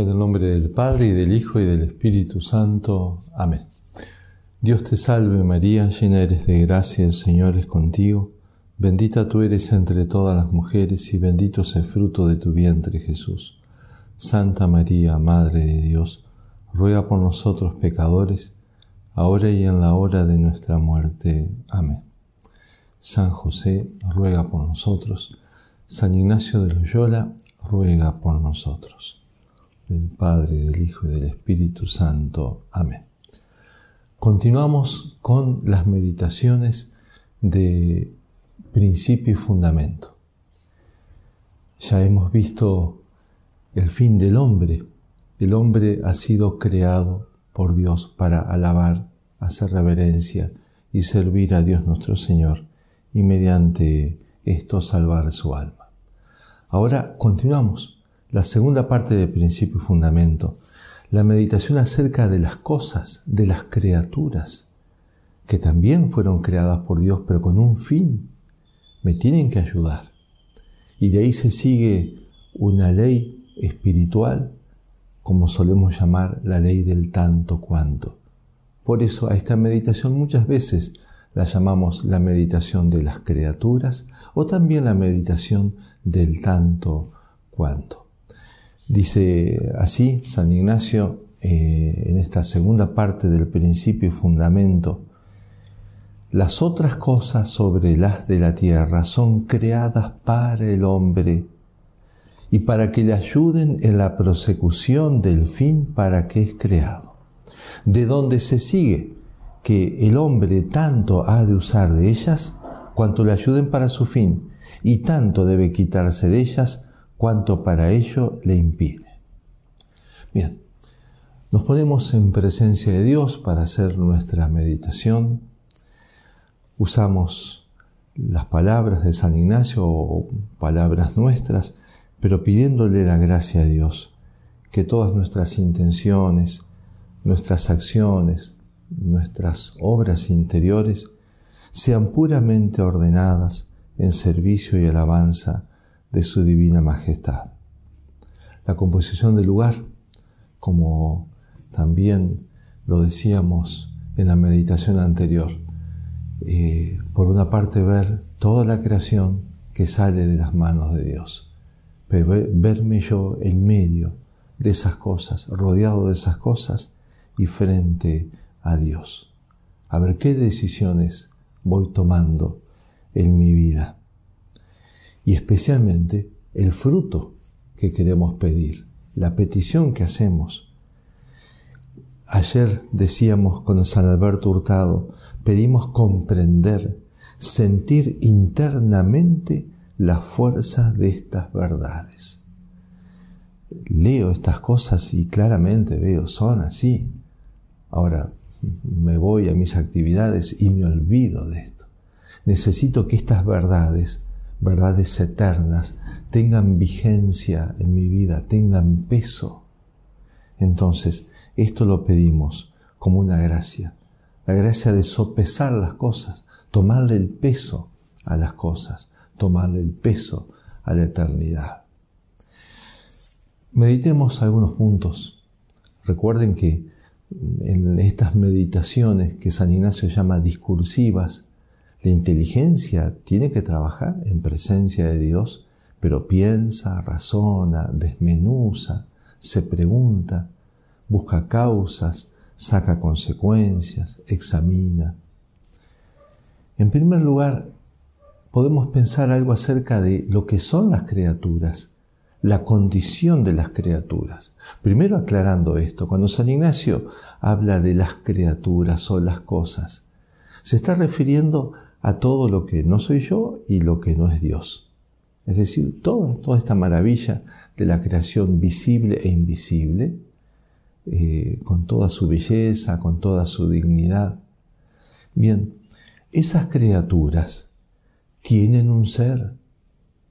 En el nombre del Padre y del Hijo y del Espíritu Santo. Amén. Dios te salve María, llena eres de gracia, el Señor es contigo. Bendita tú eres entre todas las mujeres y bendito es el fruto de tu vientre Jesús. Santa María, Madre de Dios, ruega por nosotros pecadores, ahora y en la hora de nuestra muerte. Amén. San José, ruega por nosotros. San Ignacio de Loyola, ruega por nosotros del Padre, del Hijo y del Espíritu Santo. Amén. Continuamos con las meditaciones de principio y fundamento. Ya hemos visto el fin del hombre. El hombre ha sido creado por Dios para alabar, hacer reverencia y servir a Dios nuestro Señor y mediante esto salvar su alma. Ahora continuamos la segunda parte de principio y fundamento, la meditación acerca de las cosas, de las criaturas, que también fueron creadas por Dios, pero con un fin. Me tienen que ayudar. Y de ahí se sigue una ley espiritual, como solemos llamar la ley del tanto cuanto. Por eso a esta meditación muchas veces la llamamos la meditación de las criaturas o también la meditación del tanto cuanto. Dice así San Ignacio eh, en esta segunda parte del principio y fundamento, las otras cosas sobre las de la tierra son creadas para el hombre y para que le ayuden en la prosecución del fin para que es creado. De donde se sigue que el hombre tanto ha de usar de ellas cuanto le ayuden para su fin, y tanto debe quitarse de ellas cuanto para ello le impide. Bien, nos ponemos en presencia de Dios para hacer nuestra meditación. Usamos las palabras de San Ignacio o palabras nuestras, pero pidiéndole la gracia a Dios, que todas nuestras intenciones, nuestras acciones, nuestras obras interiores sean puramente ordenadas en servicio y alabanza de su divina majestad. La composición del lugar, como también lo decíamos en la meditación anterior, eh, por una parte ver toda la creación que sale de las manos de Dios, pero verme yo en medio de esas cosas, rodeado de esas cosas y frente a Dios. A ver qué decisiones voy tomando en mi vida y especialmente el fruto que queremos pedir, la petición que hacemos. Ayer decíamos con San Alberto Hurtado, pedimos comprender, sentir internamente la fuerza de estas verdades. Leo estas cosas y claramente veo, son así. Ahora me voy a mis actividades y me olvido de esto. Necesito que estas verdades verdades eternas tengan vigencia en mi vida, tengan peso. Entonces, esto lo pedimos como una gracia, la gracia de sopesar las cosas, tomarle el peso a las cosas, tomarle el peso a la eternidad. Meditemos algunos puntos. Recuerden que en estas meditaciones que San Ignacio llama discursivas, la inteligencia tiene que trabajar en presencia de Dios, pero piensa, razona, desmenuza, se pregunta, busca causas, saca consecuencias, examina. En primer lugar, podemos pensar algo acerca de lo que son las criaturas, la condición de las criaturas. Primero aclarando esto, cuando San Ignacio habla de las criaturas o las cosas, se está refiriendo a todo lo que no soy yo y lo que no es Dios. Es decir, toda, toda esta maravilla de la creación visible e invisible, eh, con toda su belleza, con toda su dignidad. Bien, esas criaturas tienen un ser.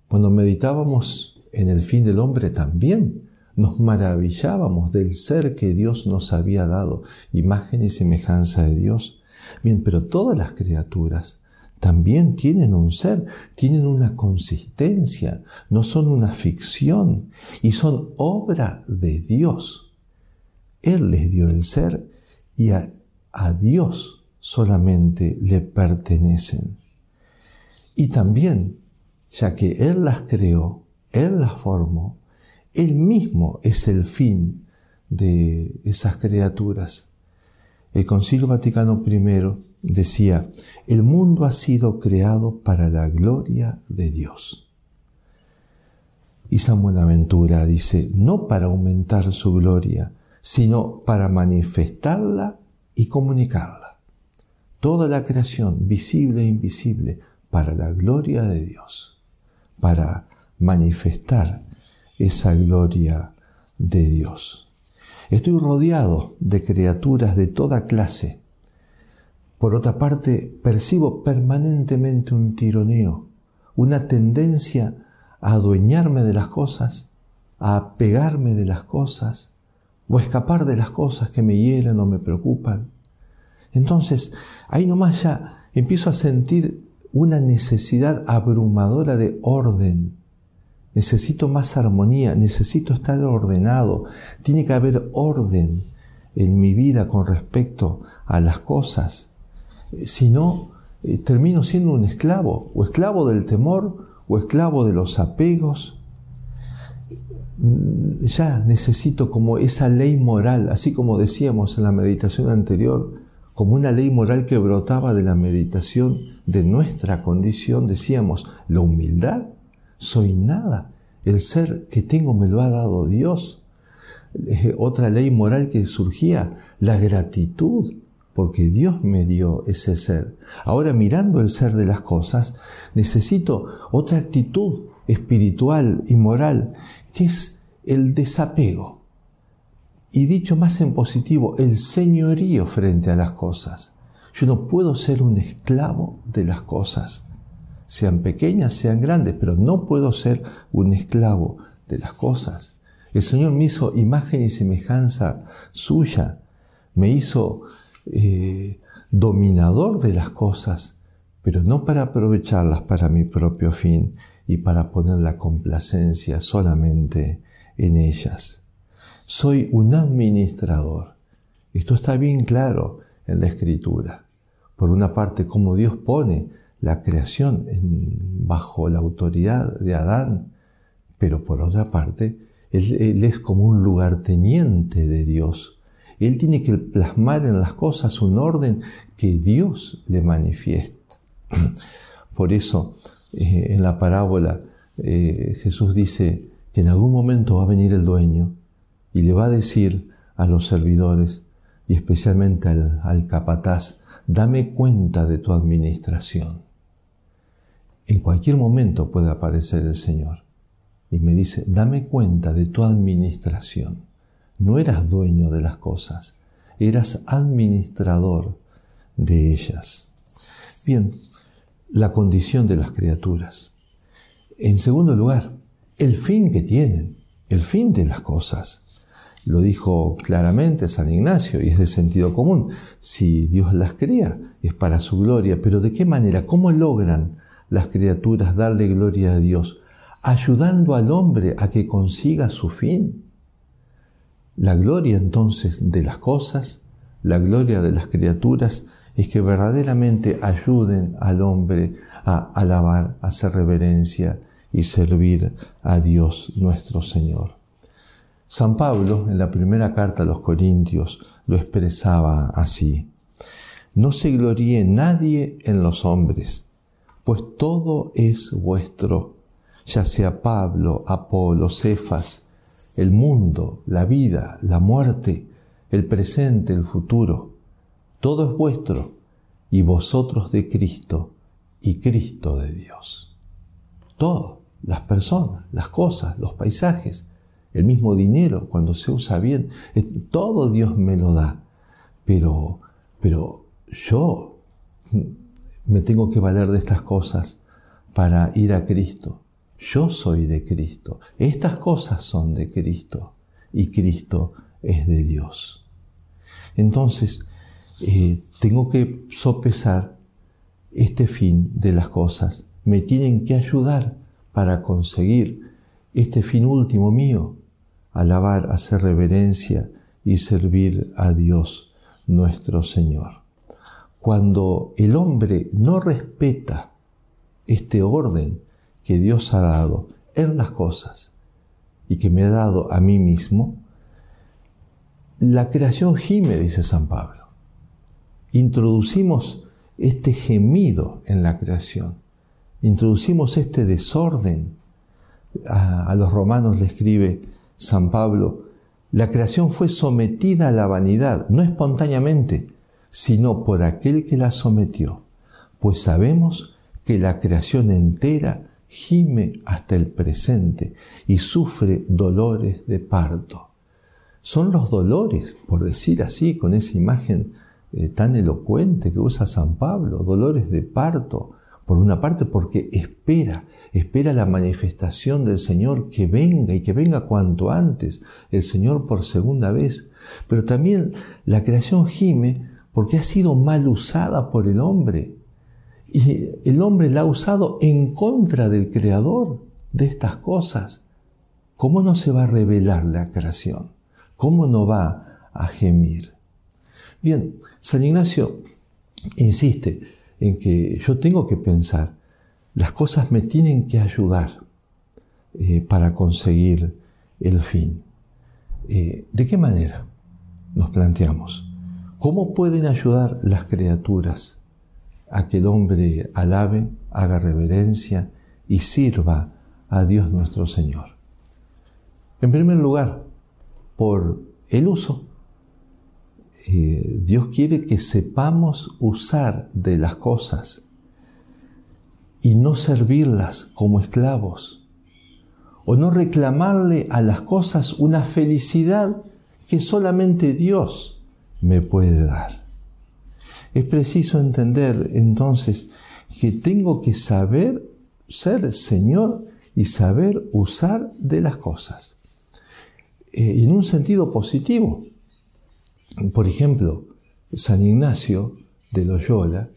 Cuando meditábamos en el fin del hombre también nos maravillábamos del ser que Dios nos había dado, imagen y semejanza de Dios. Bien, pero todas las criaturas también tienen un ser, tienen una consistencia, no son una ficción y son obra de Dios. Él les dio el ser y a, Dios solamente le pertenecen. Y también, ya que Él las creó, Él las formó, Él mismo es el fin de esas criaturas. El Concilio Vaticano I decía, el mundo ha sido creado para la gloria de Dios. Y San Buenaventura dice, no para aumentar su gloria, sino para manifestarla y comunicarla. Toda la creación, visible e invisible, para la gloria de Dios, para manifestar esa gloria de Dios. Estoy rodeado de criaturas de toda clase. Por otra parte, percibo permanentemente un tironeo, una tendencia a adueñarme de las cosas, a apegarme de las cosas, o escapar de las cosas que me hieren o me preocupan. Entonces, ahí nomás ya empiezo a sentir una necesidad abrumadora de orden, necesito más armonía, necesito estar ordenado, tiene que haber orden en mi vida con respecto a las cosas. Si no, eh, termino siendo un esclavo, o esclavo del temor, o esclavo de los apegos. Mm, ya necesito como esa ley moral, así como decíamos en la meditación anterior, como una ley moral que brotaba de la meditación de nuestra condición, decíamos, la humildad soy nada. El ser que tengo me lo ha dado Dios. Otra ley moral que surgía, la gratitud, porque Dios me dio ese ser. Ahora mirando el ser de las cosas, necesito otra actitud espiritual y moral, que es el desapego. Y dicho más en positivo, el señorío frente a las cosas. Yo no puedo ser un esclavo de las cosas sean pequeñas, sean grandes, pero no puedo ser un esclavo de las cosas. El Señor me hizo imagen y semejanza suya, me hizo eh, dominador de las cosas, pero no para aprovecharlas para mi propio fin y para poner la complacencia solamente en ellas. Soy un administrador. Esto está bien claro en la escritura. Por una parte, como Dios pone la creación bajo la autoridad de Adán, pero por otra parte, él, es como un lugarteniente de Dios. Él tiene que plasmar en las cosas un orden que Dios le manifiesta. Por eso, eh, en la parábola, eh, Jesús dice que en algún momento va a venir el dueño y le va a decir a los servidores, y especialmente al, al capataz, dame cuenta de tu administración. En cualquier momento puede aparecer el Señor y me dice, dame cuenta de tu administración. No eras dueño de las cosas, eras administrador de ellas. Bien, la condición de las criaturas. En segundo lugar, el fin que tienen, el fin de las cosas. Lo dijo claramente San Ignacio y es de sentido común. Si Dios las crea, es para su gloria, pero ¿de qué manera? ¿Cómo logran las criaturas darle gloria a Dios, ayudando al hombre a que consiga su fin. La gloria entonces de las cosas, la gloria de las criaturas, es que verdaderamente ayuden al hombre a alabar, a hacer reverencia y servir a Dios nuestro Señor. San Pablo en la primera carta a los Corintios lo expresaba así. No se gloríe nadie en los hombres, pues todo es vuestro, ya sea Pablo, Apolo, Cefas, el mundo, la vida, la muerte, el presente, el futuro, todo es vuestro, y vosotros de Cristo, y Cristo de Dios. Todo, las personas, las cosas, los paisajes, el mismo dinero, cuando se usa bien, todo Dios me lo da. Pero, pero yo me tengo que valer de estas cosas para ir a Cristo. Yo soy de Cristo. Estas cosas son de Cristo y Cristo es de Dios. Entonces, eh, tengo que sopesar este fin de las cosas. Me tienen que ayudar para conseguir este fin último mío, alabar, hacer reverencia y servir a Dios nuestro Señor. Cuando el hombre no respeta este orden que Dios ha dado en las cosas y que me ha dado a mí mismo, la creación gime, dice San Pablo. Introducimos este gemido en la creación. Introducimos este desorden. A, los romanos le escribe San Pablo, la creación fue sometida a la vanidad, no espontáneamente, sino por aquel que la sometió, pues sabemos que la creación entera gime hasta el presente y sufre dolores de parto. Son los dolores, por decir así, con esa imagen eh, tan elocuente que usa San Pablo, dolores de parto, por una parte porque espera, espera la manifestación del Señor que venga y que venga cuanto antes, el Señor por segunda vez, pero también la creación gime porque ha sido mal usada por el hombre. Y el hombre la ha usado en contra del creador de estas cosas. ¿Cómo no se va a revelar la creación? ¿Cómo no va a gemir? Bien, San Ignacio insiste en que yo tengo que pensar, las cosas me tienen que ayudar eh, para conseguir el fin. Eh, ¿De qué manera? Nos planteamos. ¿Cómo pueden ayudar las criaturas a que el hombre alabe, haga reverencia y sirva a Dios nuestro Señor? En primer lugar, por el uso. Eh, Dios quiere que sepamos usar de las cosas y no servirlas como esclavos o no reclamarle a las cosas una felicidad que solamente Dios me puede dar. Es preciso entender entonces que tengo que saber ser Señor y saber usar de las cosas. Eh, en un sentido positivo. Por ejemplo, San Ignacio de Loyola,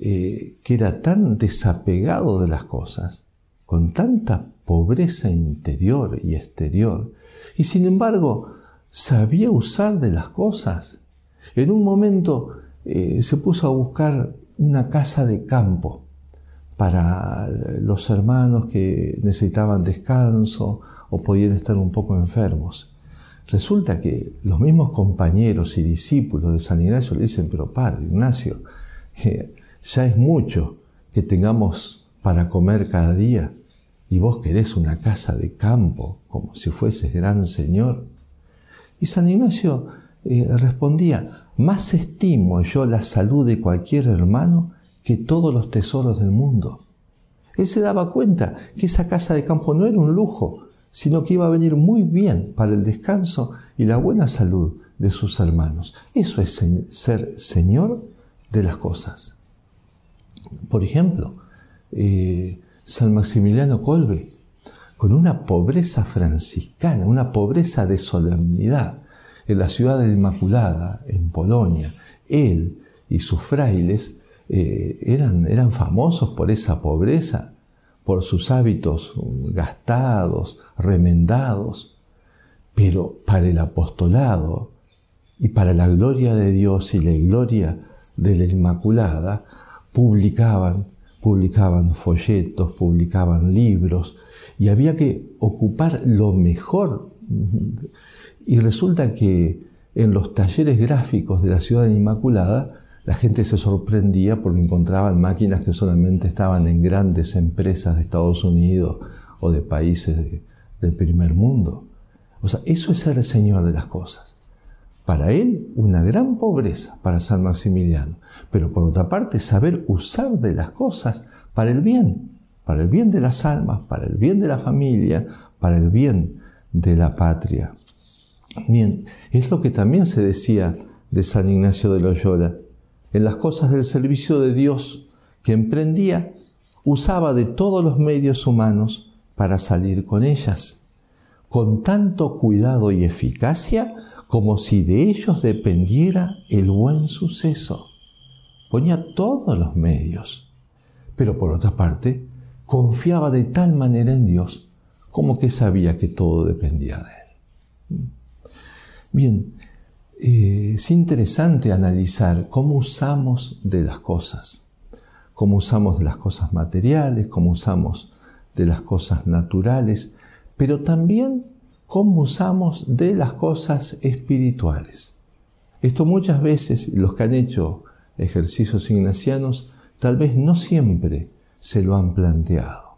eh, que era tan desapegado de las cosas, con tanta pobreza interior y exterior, y sin embargo sabía usar de las cosas. En un momento eh, se puso a buscar una casa de campo para los hermanos que necesitaban descanso o podían estar un poco enfermos. Resulta que los mismos compañeros y discípulos de San Ignacio le dicen, pero Padre Ignacio, ya es mucho que tengamos para comer cada día y vos querés una casa de campo como si fueses gran Señor. Y San Ignacio eh, respondía, más estimo yo la salud de cualquier hermano que todos los tesoros del mundo. Él se daba cuenta que esa casa de campo no era un lujo, sino que iba a venir muy bien para el descanso y la buena salud de sus hermanos. Eso es ser Señor de las cosas. Por ejemplo, eh, San Maximiliano Colbe, con una pobreza franciscana, una pobreza de solemnidad, en la ciudad de la Inmaculada, en Polonia, él y sus frailes eh, eran, eran famosos por esa pobreza por sus hábitos gastados, remendados, pero para el apostolado y para la gloria de Dios y la gloria de la Inmaculada, publicaban, publicaban folletos, publicaban libros, y había que ocupar lo mejor. Y resulta que en los talleres gráficos de la ciudad Inmaculada la gente se sorprendía porque encontraban máquinas que solamente estaban en grandes empresas de Estados Unidos o de países del primer mundo. O sea, eso es ser el Señor de las cosas. Para él, una gran pobreza para San Maximiliano, pero por otra parte, saber usar de las cosas para el bien, para el bien de las almas, para el bien de la familia, para el bien de la patria. Bien, es lo que también se decía de San Ignacio de Loyola en las cosas del servicio de Dios que emprendía, usaba de todos los medios humanos para salir con ellas, con tanto cuidado y eficacia como si de ellos dependiera el buen suceso. ponía todos los medios. Pero por otra parte, confiaba de tal manera en Dios como que sabía que todo dependía de Él. Bien, eh, es interesante analizar cómo usamos de las cosas, cómo usamos de las cosas materiales, cómo usamos de las cosas naturales, pero también cómo usamos de las cosas espirituales. Esto muchas veces los que han hecho ejercicios ignacianos tal vez no siempre se lo han planteado.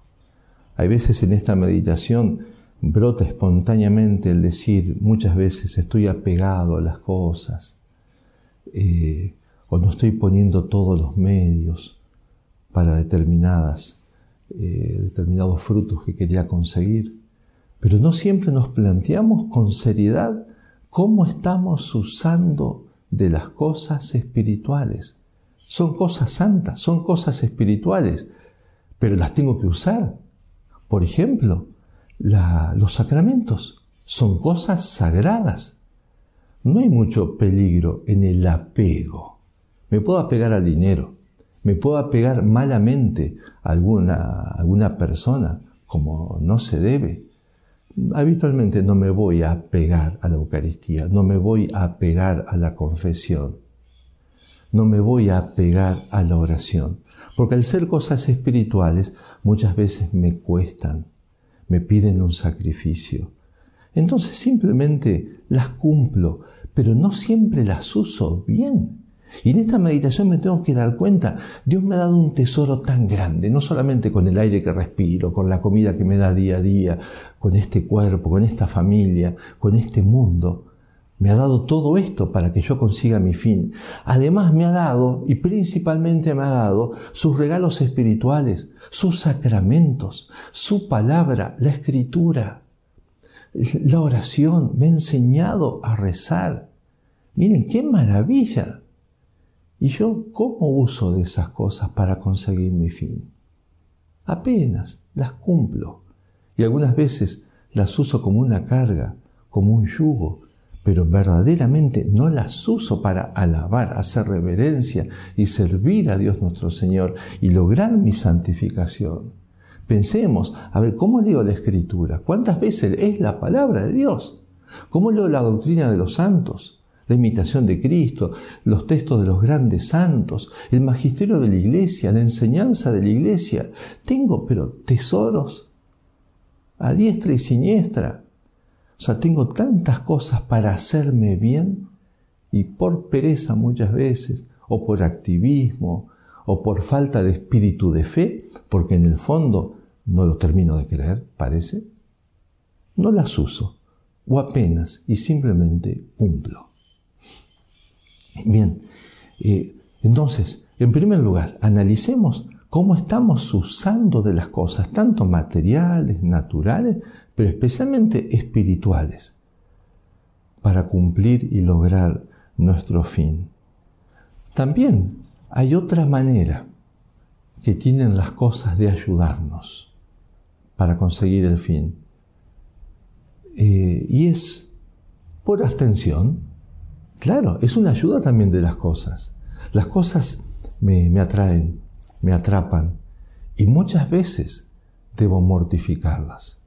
Hay veces en esta meditación brota espontáneamente el decir muchas veces estoy apegado a las cosas eh, o no estoy poniendo todos los medios para determinadas, eh, determinados frutos que quería conseguir. Pero no siempre nos planteamos con seriedad cómo estamos usando de las cosas espirituales. Son cosas santas, son cosas espirituales, pero las tengo que usar. Por ejemplo, los sacramentos son cosas sagradas. No hay mucho peligro en el apego. Me puedo apegar al dinero, me puedo apegar malamente a alguna, alguna persona, como no se debe. Habitualmente no me voy a apegar a la Eucaristía, no me voy a apegar a la confesión, no me voy a apegar a la oración, porque al ser cosas espirituales muchas veces me cuestan, me piden un sacrificio. Entonces simplemente las cumplo, pero no siempre las uso bien. Y en esta meditación me tengo que dar cuenta, Dios me ha dado un tesoro tan grande, no solamente con el aire que respiro, con la comida que me da día a día, con este cuerpo, con esta familia, con este mundo. Me ha dado todo esto para que yo consiga mi fin. Además me ha dado, y principalmente me ha dado, sus regalos espirituales, sus sacramentos, su palabra, la escritura, la oración. Me ha enseñado a rezar. Miren, qué maravilla. ¿Y yo cómo uso de esas cosas para conseguir mi fin? Apenas las cumplo. Y algunas veces las uso como una carga, como un yugo, pero verdaderamente no las uso para alabar, hacer reverencia y servir a Dios nuestro Señor y lograr mi santificación. Pensemos, a ver, ¿cómo leo la Escritura? ¿Cuántas veces es la palabra de Dios? ¿Cómo leo la doctrina de los santos? La imitación de Cristo, los textos de los grandes santos, el magisterio de la iglesia, la enseñanza de la iglesia. Tengo, pero tesoros a diestra y siniestra o sea, tengo tantas cosas para hacerme bien y por pereza muchas veces, o por activismo, o por falta de espíritu de fe, porque en el fondo no lo termino de creer, parece, no las uso, o apenas, y simplemente cumplo. Bien, eh, entonces, en primer lugar, analicemos cómo estamos usando de las cosas, tanto materiales, naturales, pero especialmente espirituales, para cumplir y lograr nuestro fin. También hay otra manera que tienen las cosas de ayudarnos para conseguir el fin. Eh, y es por abstención. Claro, es una ayuda también de las cosas. Las cosas me, me atraen, me atrapan y muchas veces debo mortificarlas.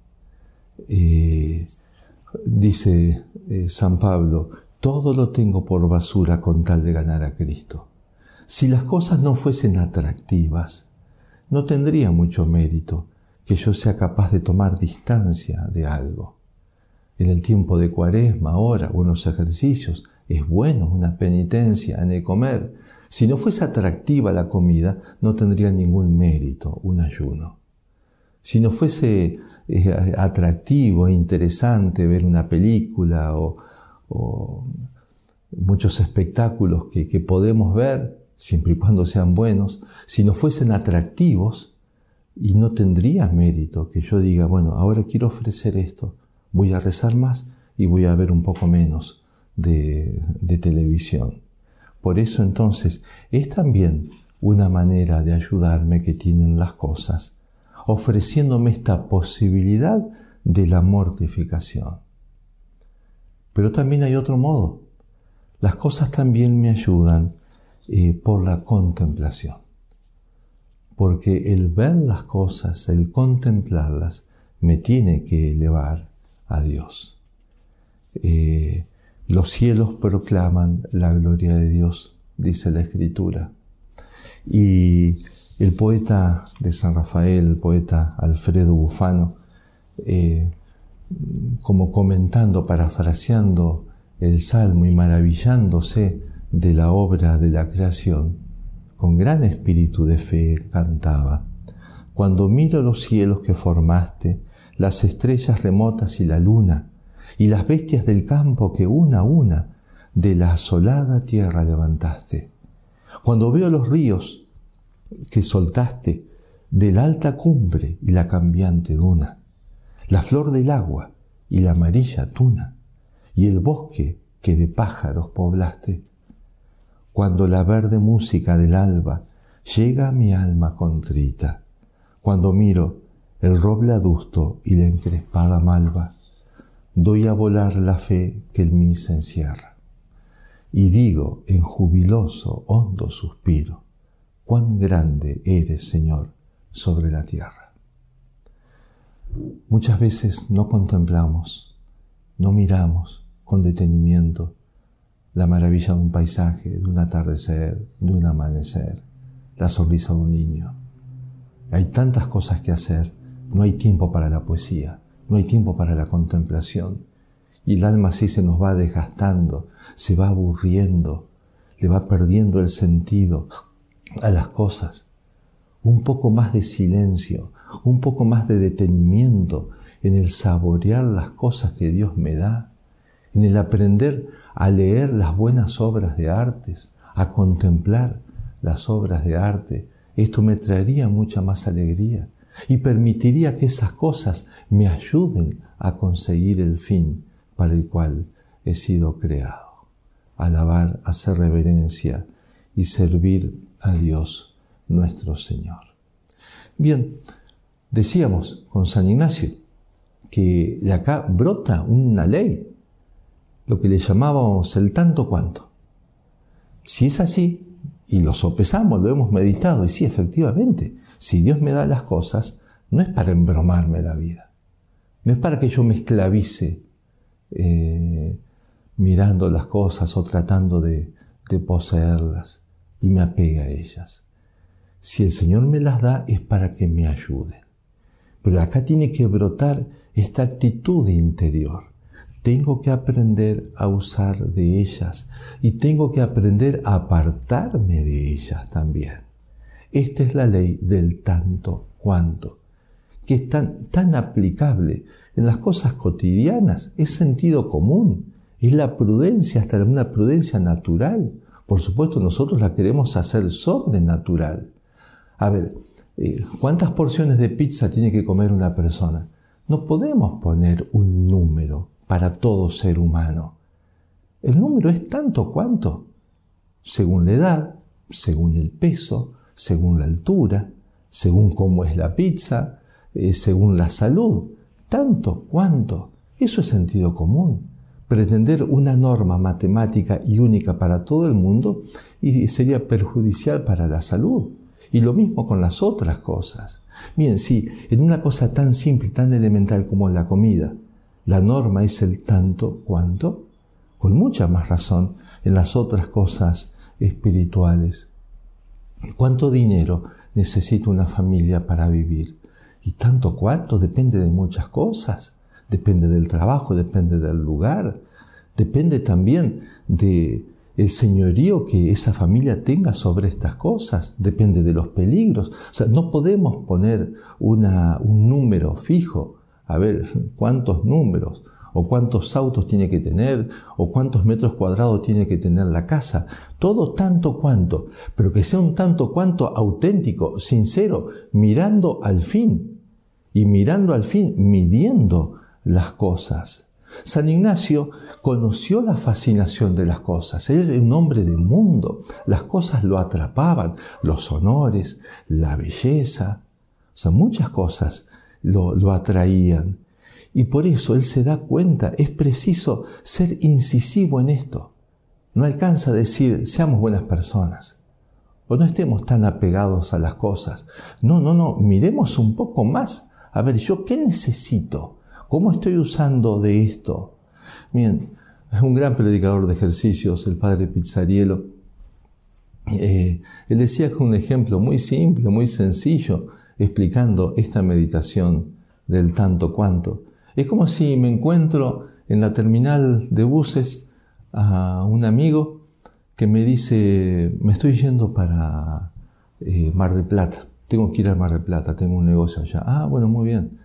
Dice eh, San Pablo, todo lo tengo por basura con tal de ganar a Cristo. Si las cosas no fuesen atractivas, no tendría mucho mérito que yo sea capaz de tomar distancia de algo. En el tiempo de cuaresma, ahora, unos ejercicios, es bueno una penitencia en el comer. Si no fuese atractiva la comida, no tendría ningún mérito un ayuno. Si no fuese es atractivo, interesante ver una película o, muchos espectáculos que, podemos ver, siempre y cuando sean buenos, si no fuesen atractivos, y no tendría mérito que yo diga, bueno, ahora quiero ofrecer esto, voy a rezar más y voy a ver un poco menos de televisión. Por eso entonces es también una manera de ayudarme que tienen las cosas ofreciéndome esta posibilidad de la mortificación. Pero también hay otro modo. Las cosas también me ayudan eh, por la contemplación. Porque el ver las cosas, el contemplarlas, me tiene que elevar a Dios. Eh, los cielos proclaman la gloria de Dios, dice la Escritura. Y el poeta de San Rafael, el poeta Alfredo Bufano, eh, como comentando, parafraseando el Salmo y maravillándose de la obra de la creación, con gran espíritu de fe cantaba, Cuando miro los cielos que formaste, las estrellas remotas y la luna, y las bestias del campo que una a una de la asolada tierra levantaste. Cuando veo los ríos que soltaste de la alta cumbre y la cambiante duna, la flor del agua y la amarilla tuna, y el bosque que de pájaros poblaste. Cuando la verde música del alba llega a mi alma contrita, cuando miro el roble adusto y la encrespada malva, doy a volar la fe que en mí se encierra. Y digo en jubiloso, hondo suspiro, cuán grande eres, Señor, sobre la tierra. Muchas veces no contemplamos, no miramos con detenimiento la maravilla de un paisaje, de un atardecer, de un amanecer, la sonrisa de un niño. Hay tantas cosas que hacer, no hay tiempo para la poesía, no hay tiempo para la contemplación. Y el alma así se nos va desgastando, se va aburriendo, le va perdiendo el sentido a las cosas. Un poco más de silencio, un poco más de detenimiento en el saborear las cosas que Dios me da, en el aprender a leer las buenas obras de artes, a contemplar las obras de arte. Esto me traería mucha más alegría y permitiría que esas cosas me ayuden a conseguir el fin para el cual he sido creado. Alabar, hacer reverencia y servir a Dios nuestro Señor. Bien, decíamos con San Ignacio que de acá brota una ley, lo que le llamábamos el tanto cuanto. Si es así, y lo sopesamos, lo hemos meditado, y sí, efectivamente, si Dios me da las cosas, no es para embromarme la vida. No es para que yo me esclavice eh, mirando las cosas o tratando de, de poseerlas y me apegue a ellas. Si el Señor me las da es para que me ayude. Pero acá tiene que brotar esta actitud interior. Tengo que aprender a usar de ellas y tengo que aprender a apartarme de ellas también. Esta es la ley del tanto cuanto, que es tan, tan aplicable en las cosas cotidianas, es sentido común, es la prudencia, hasta una prudencia natural. Por supuesto, nosotros la queremos hacer sobrenatural. A ver, eh, ¿cuántas porciones de pizza tiene que comer una persona? No podemos poner un número para todo ser humano. El número es tanto cuanto, según la edad, según el peso, según la altura, según cómo es la pizza, eh, según la salud, tanto cuanto. Eso es sentido común. Pretender una norma matemática y única para todo el mundo y sería perjudicial para la salud. Y lo mismo con las otras cosas. Bien, si en una cosa tan simple, tan elemental como la comida, la norma es el tanto cuanto, con mucha más razón en las otras cosas espirituales ¿Cuánto dinero necesita una familia para vivir? Y tanto cuánto depende de muchas cosas. Depende del trabajo, depende del lugar, depende también de el señorío que esa familia tenga sobre estas cosas, depende de los peligros. O sea, no podemos poner una, un número fijo. A ver, ¿cuántos números? o cuántos autos tiene que tener, o cuántos metros cuadrados tiene que tener la casa. Todo tanto cuanto, pero que sea un tanto cuanto auténtico, sincero, mirando al fin, y mirando al fin, midiendo las cosas. San Ignacio conoció la fascinación de las cosas. Él era un hombre del mundo. Las cosas lo atrapaban, los honores, la belleza, o sea, muchas cosas lo, lo atraían. Y por eso él se da cuenta, es preciso ser incisivo en esto. No alcanza a decir, seamos buenas personas. o no estemos tan apegados a las cosas. No, no, no, miremos un poco más. A ver, ¿yo qué necesito? ¿Cómo estoy usando de esto? Bien, es un gran predicador de ejercicios, el padre Pizzarielo. Eh, él decía que un ejemplo muy simple, muy sencillo, explicando esta meditación del tanto cuanto. Es como si me encuentro en la terminal de buses a un amigo que me dice, me estoy yendo para eh, Mar del Plata, tengo que ir a Mar del Plata, tengo un negocio allá. Ah, bueno, muy bien.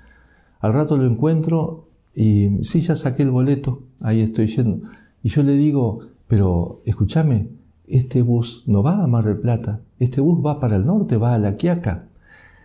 Al rato lo encuentro y sí, ya saqué el boleto, ahí estoy yendo. Y yo le digo, pero escúchame, este bus no va a Mar del Plata, este bus va para el norte, va a La Quiaca.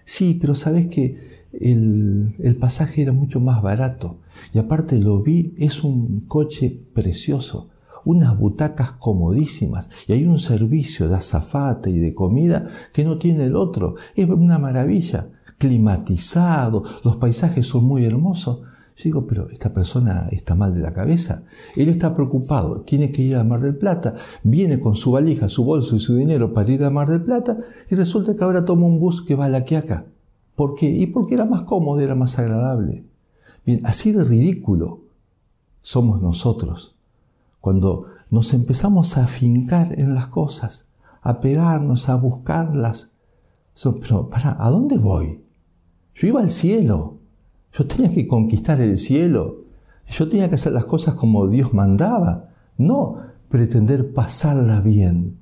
Sí, pero sabes que el, el pasaje era mucho más barato. Y aparte lo vi, es un coche precioso unas butacas comodísimas y hay un servicio de azafate y de comida que no tiene el otro. Es una maravilla, climatizado, los paisajes son muy hermosos. Yo digo, pero esta persona está mal de la cabeza. Él está preocupado, tiene que ir a Mar del Plata, viene con su valija, su bolso y su dinero para ir a Mar del Plata y resulta que ahora toma un bus que va a la Quiaca. ¿Por qué? Y porque era más cómodo, era más agradable. Bien, así de ridículo somos nosotros cuando nos empezamos a afincar en las cosas, a pegarnos, a buscarlas. Pero, para, ¿a dónde voy? Yo iba al cielo. Yo tenía que conquistar el cielo. Yo tenía que hacer las cosas como Dios mandaba. No pretender pasarla bien.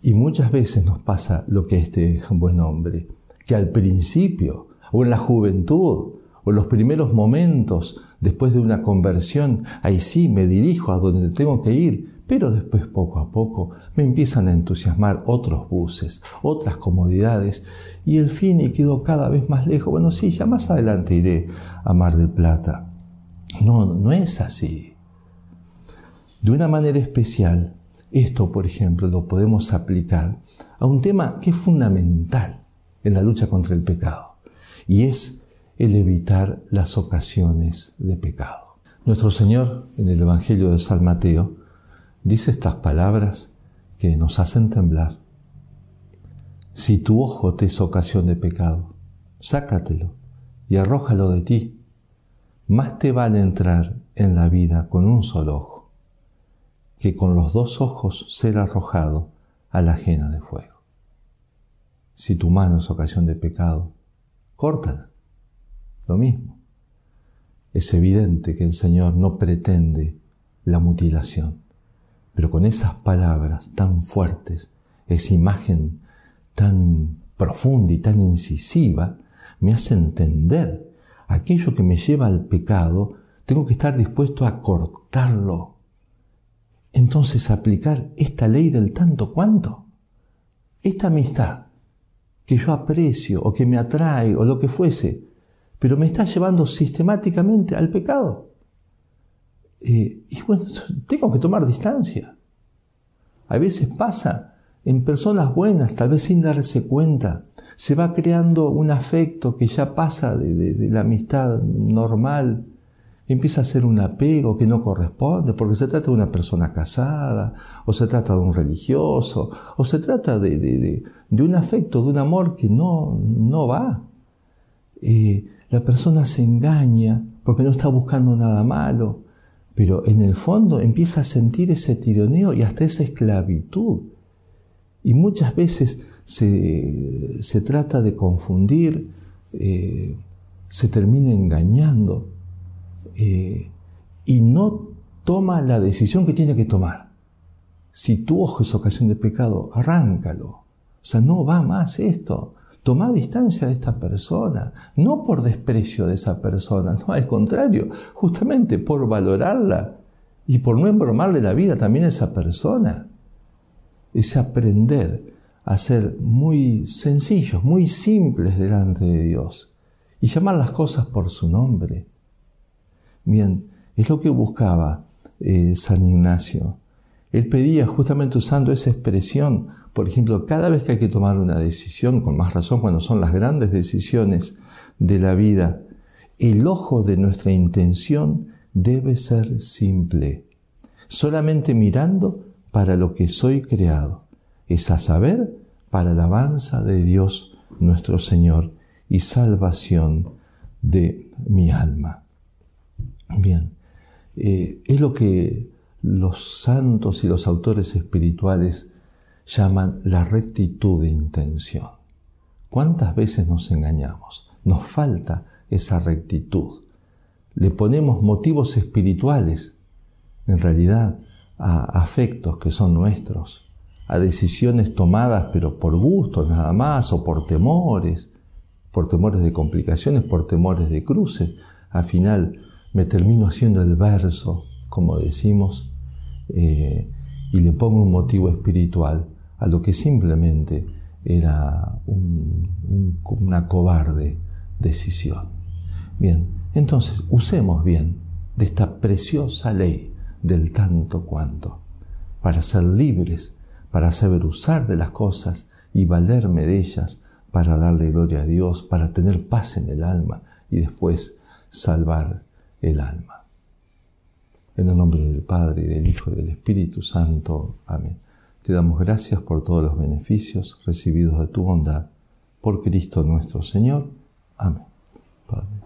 Y muchas veces nos pasa lo que este buen hombre, que al principio, o en la juventud, o en los primeros momentos después de una conversión, ahí sí me dirijo a donde tengo que ir, pero después poco a poco me empiezan a entusiasmar otros buses, otras comodidades, y el fin y quedo cada vez más lejos. Bueno, sí, ya más adelante iré a Mar del Plata. No, no es así. De una manera especial, esto, por ejemplo, lo podemos aplicar a un tema que es fundamental en la lucha contra el pecado, y es el evitar las ocasiones de pecado. Nuestro Señor en el Evangelio de San Mateo dice estas palabras que nos hacen temblar. Si tu ojo te es ocasión de pecado, sácatelo y arrójalo de ti. Más te vale entrar en la vida con un solo ojo que con los dos ojos ser arrojado a la ajena de fuego. Si tu mano es ocasión de pecado, córtala lo mismo. Es evidente que el Señor no pretende la mutilación, pero con esas palabras tan fuertes, esa imagen tan profunda y tan incisiva, me hace entender aquello que me lleva al pecado, tengo que estar dispuesto a cortarlo. Entonces aplicar esta ley del tanto cuanto, esta amistad que yo aprecio o que me atrae o lo que fuese, pero me está llevando sistemáticamente al pecado. Eh, y bueno, tengo que tomar distancia. A veces pasa en personas buenas, tal vez sin darse cuenta, se va creando un afecto que ya pasa de, la amistad normal, empieza a ser un apego que no corresponde, porque se trata de una persona casada, o se trata de un religioso, o se trata de, un afecto, de un amor que no, no va. Eh, la persona se engaña porque no está buscando nada malo, pero en el fondo empieza a sentir ese tironeo y hasta esa esclavitud. Y muchas veces se, trata de confundir, eh, se termina engañando eh, y no toma la decisión que tiene que tomar. Si tu ojo es ocasión de pecado, arráncalo. O sea, no va más esto. Toma distancia de esta persona, no por desprecio de esa persona, no, al contrario, justamente por valorarla y por no embromarle la vida también a esa persona. Es aprender a ser muy sencillos, muy simples delante de Dios y llamar las cosas por su nombre. Bien, es lo que buscaba eh, San Ignacio. Él pedía justamente usando esa expresión por ejemplo, cada vez que hay que tomar una decisión, con más razón cuando son las grandes decisiones de la vida, el ojo de nuestra intención debe ser simple, solamente mirando para lo que soy creado, es a saber, para alabanza de Dios nuestro Señor y salvación de mi alma. Bien, eh, es lo que los santos y los autores espirituales llaman la rectitud de intención. ¿Cuántas veces nos engañamos? Nos falta esa rectitud. Le ponemos motivos espirituales, en realidad, a afectos que son nuestros, a decisiones tomadas pero por gusto nada más o por temores, por temores de complicaciones, por temores de cruces. Al final me termino haciendo el verso, como decimos, eh, y le pongo un motivo espiritual a lo que simplemente era una cobarde decisión. Bien, entonces usemos bien de esta preciosa ley del tanto cuanto, para ser libres, para saber usar de las cosas y valerme de ellas, para darle gloria a Dios, para tener paz en el alma y después salvar el alma. En el nombre del Padre, y del Hijo y del Espíritu Santo. Amén. Te damos gracias por todos los beneficios recibidos de tu bondad. Por Cristo nuestro Señor. Amén. Padre.